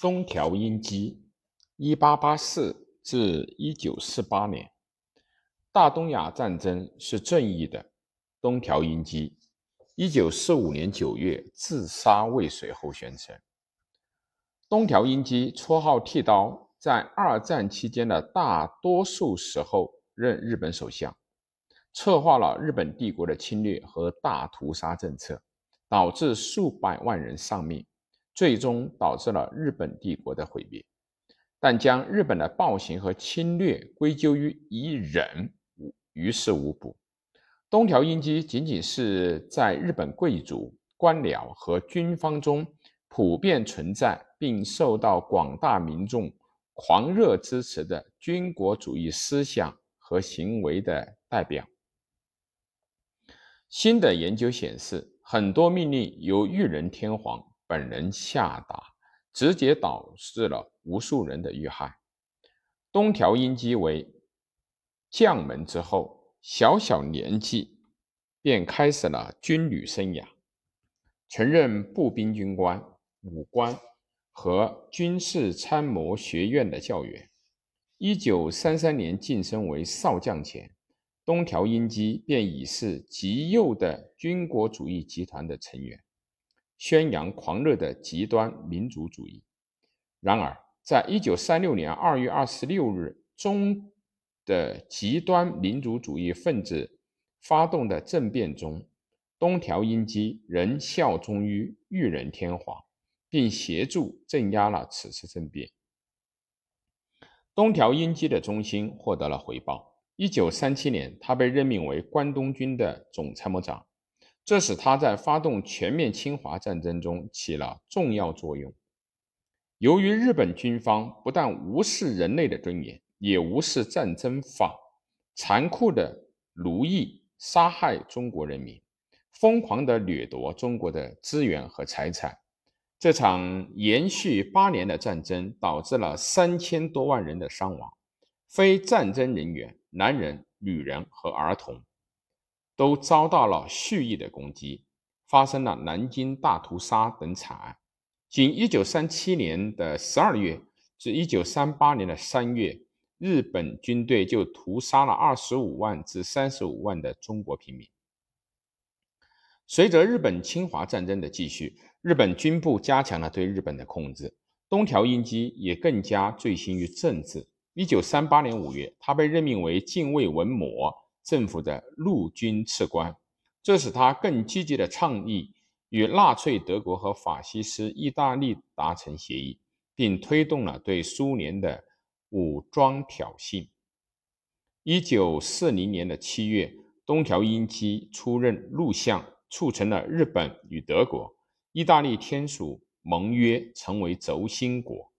东条英机，一八八四至一九四八年，大东亚战争是正义的。东条英机，一九四五年九月自杀未遂后宣称。东条英机，绰号剃刀，在二战期间的大多数时候任日本首相，策划了日本帝国的侵略和大屠杀政策，导致数百万人丧命。最终导致了日本帝国的毁灭，但将日本的暴行和侵略归咎于一人，于事无补。东条英机仅仅是在日本贵族、官僚和军方中普遍存在并受到广大民众狂热支持的军国主义思想和行为的代表。新的研究显示，很多命令由裕仁天皇。本人下达，直接导致了无数人的遇害。东条英机为将门之后，小小年纪便开始了军旅生涯，曾任步兵军官、武官和军事参谋学院的教员。一九三三年晋升为少将前，东条英机便已是极右的军国主义集团的成员。宣扬狂热的极端民族主义。然而，在一九三六年二月二十六日中的极端民族主义分子发动的政变中，东条英机仍效忠于裕仁天皇，并协助镇压了此次政变。东条英机的忠心获得了回报。一九三七年，他被任命为关东军的总参谋长。这使他在发动全面侵华战争中起了重要作用。由于日本军方不但无视人类的尊严，也无视战争法，残酷的奴役、杀害中国人民，疯狂地掠夺中国的资源和财产，这场延续八年的战争导致了三千多万人的伤亡，非战争人员、男人、女人和儿童。都遭到了蓄意的攻击，发生了南京大屠杀等惨案。仅1937年的12月至1938年的3月，日本军队就屠杀了25万至35万的中国平民。随着日本侵华战争的继续，日本军部加强了对日本的控制，东条英机也更加醉心于政治。1938年5月，他被任命为近卫文磨。政府的陆军次官，这使他更积极地倡议与纳粹德国和法西斯意大利达成协议，并推动了对苏联的武装挑衅。一九四零年的七月，东条英机出任陆相，促成了日本与德国、意大利签署盟约，成为轴心国。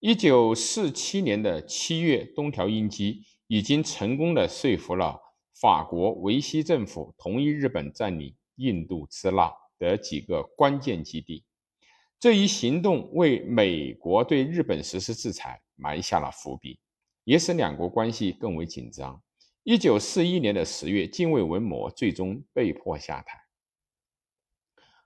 一九四七年的七月，东条英机。已经成功的说服了法国维希政府同意日本占领印度支那的几个关键基地。这一行动为美国对日本实施制裁埋下了伏笔，也使两国关系更为紧张。一九四一年的十月，近卫文磨最终被迫下台，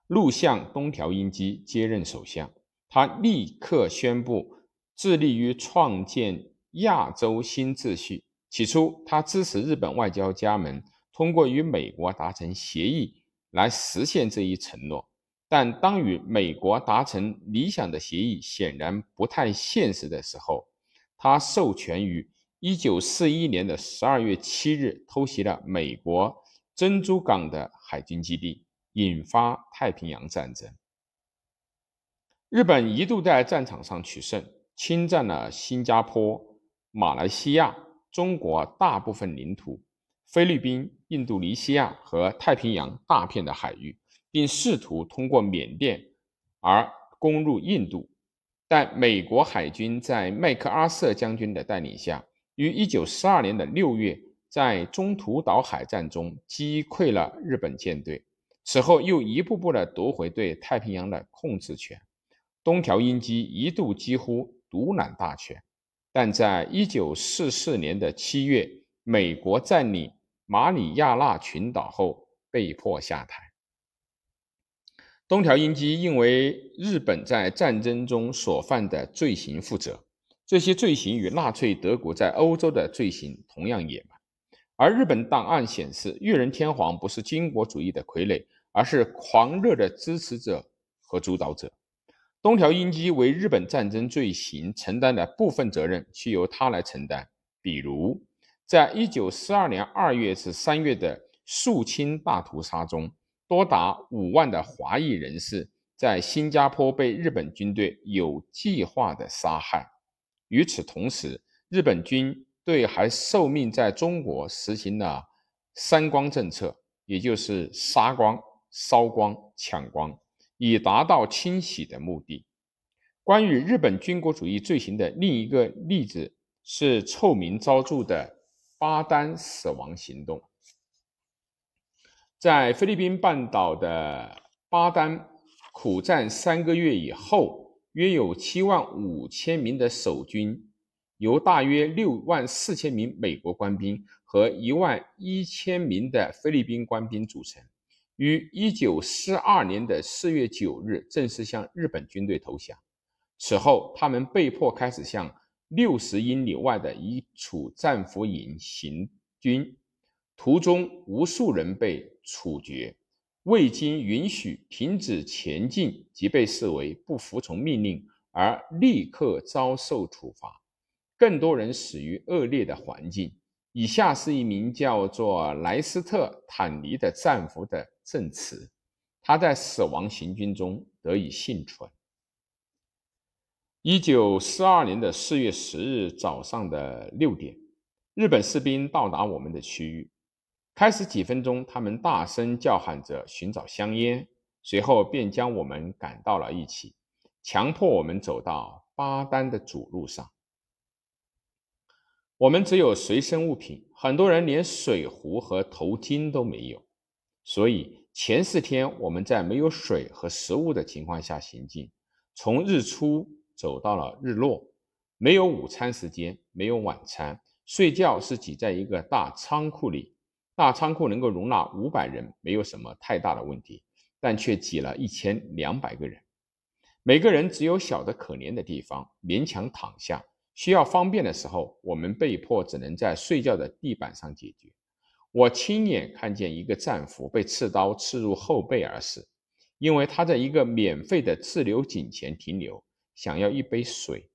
陆相东条英机接任首相。他立刻宣布致力于创建亚洲新秩序。起初，他支持日本外交家们通过与美国达成协议来实现这一承诺。但当与美国达成理想的协议显然不太现实的时候，他授权于1941年的12月7日偷袭了美国珍珠港的海军基地，引发太平洋战争。日本一度在战场上取胜，侵占了新加坡、马来西亚。中国大部分领土、菲律宾、印度尼西亚和太平洋大片的海域，并试图通过缅甸而攻入印度，但美国海军在麦克阿瑟将军的带领下，于1942年的6月在中途岛海战中击溃了日本舰队，此后又一步步地夺回对太平洋的控制权。东条英机一度几乎独揽大权。但在一九四四年的七月，美国占领马里亚纳群岛后，被迫下台。东条英机应为日本在战争中所犯的罪行负责，这些罪行与纳粹德国在欧洲的罪行同样野蛮。而日本档案显示，裕仁天皇不是军国主义的傀儡，而是狂热的支持者和主导者。东条英机为日本战争罪行承担的部分责任，需由他来承担。比如，在一九四二年二月至三月的肃清大屠杀中，多达五万的华裔人士在新加坡被日本军队有计划的杀害。与此同时，日本军队还受命在中国实行了“三光”政策，也就是杀光、烧光、抢光。以达到清洗的目的。关于日本军国主义罪行的另一个例子是臭名昭著的巴丹死亡行动。在菲律宾半岛的巴丹苦战三个月以后，约有七万五千名的守军，由大约六万四千名美国官兵和一万一千名的菲律宾官兵组成。于一九四二年的四月九日正式向日本军队投降。此后，他们被迫开始向六十英里外的一处战俘营行军，途中无数人被处决，未经允许停止前进即被视为不服从命令而立刻遭受处罚。更多人死于恶劣的环境。以下是一名叫做莱斯特·坦尼的战俘的证词：他在死亡行军中得以幸存。一九四二年的四月十日早上的六点，日本士兵到达我们的区域。开始几分钟，他们大声叫喊着寻找香烟，随后便将我们赶到了一起，强迫我们走到巴丹的主路上。我们只有随身物品，很多人连水壶和头巾都没有，所以前四天我们在没有水和食物的情况下行进，从日出走到了日落，没有午餐时间，没有晚餐，睡觉是挤在一个大仓库里，大仓库能够容纳五百人，没有什么太大的问题，但却挤了一千两百个人，每个人只有小的可怜的地方，勉强躺下。需要方便的时候，我们被迫只能在睡觉的地板上解决。我亲眼看见一个战俘被刺刀刺入后背而死，因为他在一个免费的自流井前停留，想要一杯水，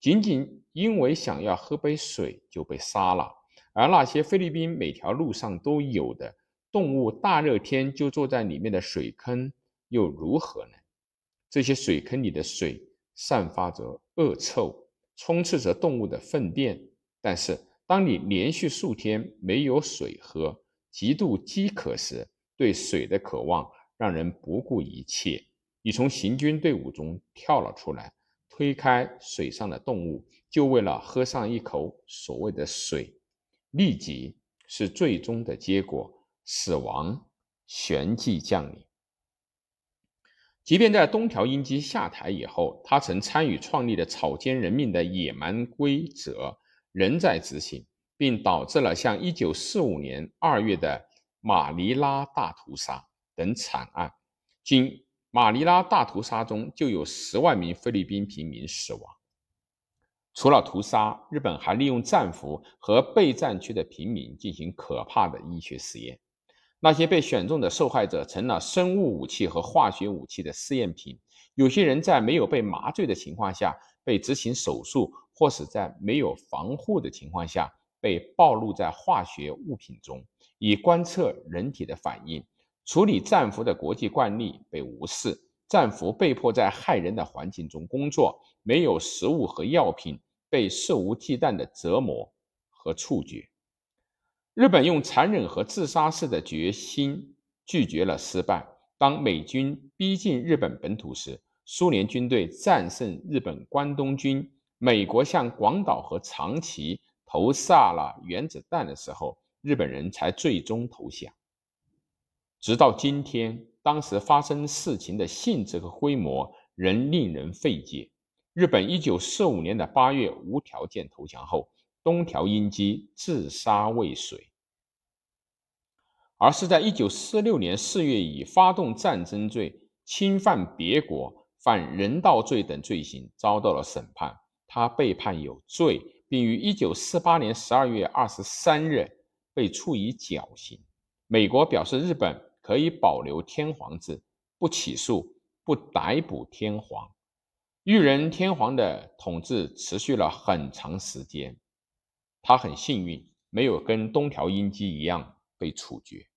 仅仅因为想要喝杯水就被杀了。而那些菲律宾每条路上都有的动物，大热天就坐在里面的水坑，又如何呢？这些水坑里的水散发着恶臭。充斥着动物的粪便，但是当你连续数天没有水喝，极度饥渴时，对水的渴望让人不顾一切。你从行军队伍中跳了出来，推开水上的动物，就为了喝上一口所谓的水。立即是最终的结果，死亡旋即降临。即便在东条英机下台以后，他曾参与创立的草菅人命的野蛮规则仍在执行，并导致了像1945年2月的马尼拉大屠杀等惨案。仅马尼拉大屠杀中就有十万名菲律宾平民死亡。除了屠杀，日本还利用战俘和被战区的平民进行可怕的医学实验。那些被选中的受害者成了生物武器和化学武器的试验品。有些人在没有被麻醉的情况下被执行手术，或是在没有防护的情况下被暴露在化学物品中，以观测人体的反应。处理战俘的国际惯例被无视，战俘被迫在害人的环境中工作，没有食物和药品，被肆无忌惮的折磨和处决。日本用残忍和自杀式的决心拒绝了失败。当美军逼近日本本土时，苏联军队战胜日本关东军，美国向广岛和长崎投下了原子弹的时候，日本人才最终投降。直到今天，当时发生事情的性质和规模仍令人费解。日本一九四五年的八月无条件投降后，东条英机自杀未遂。而是在一九四六年四月以发动战争罪侵犯别国、犯人道罪等罪行遭到了审判，他被判有罪，并于一九四八年十二月二十三日被处以绞刑。美国表示，日本可以保留天皇制，不起诉、不逮捕天皇。裕仁天皇的统治持续了很长时间，他很幸运，没有跟东条英机一样被处决。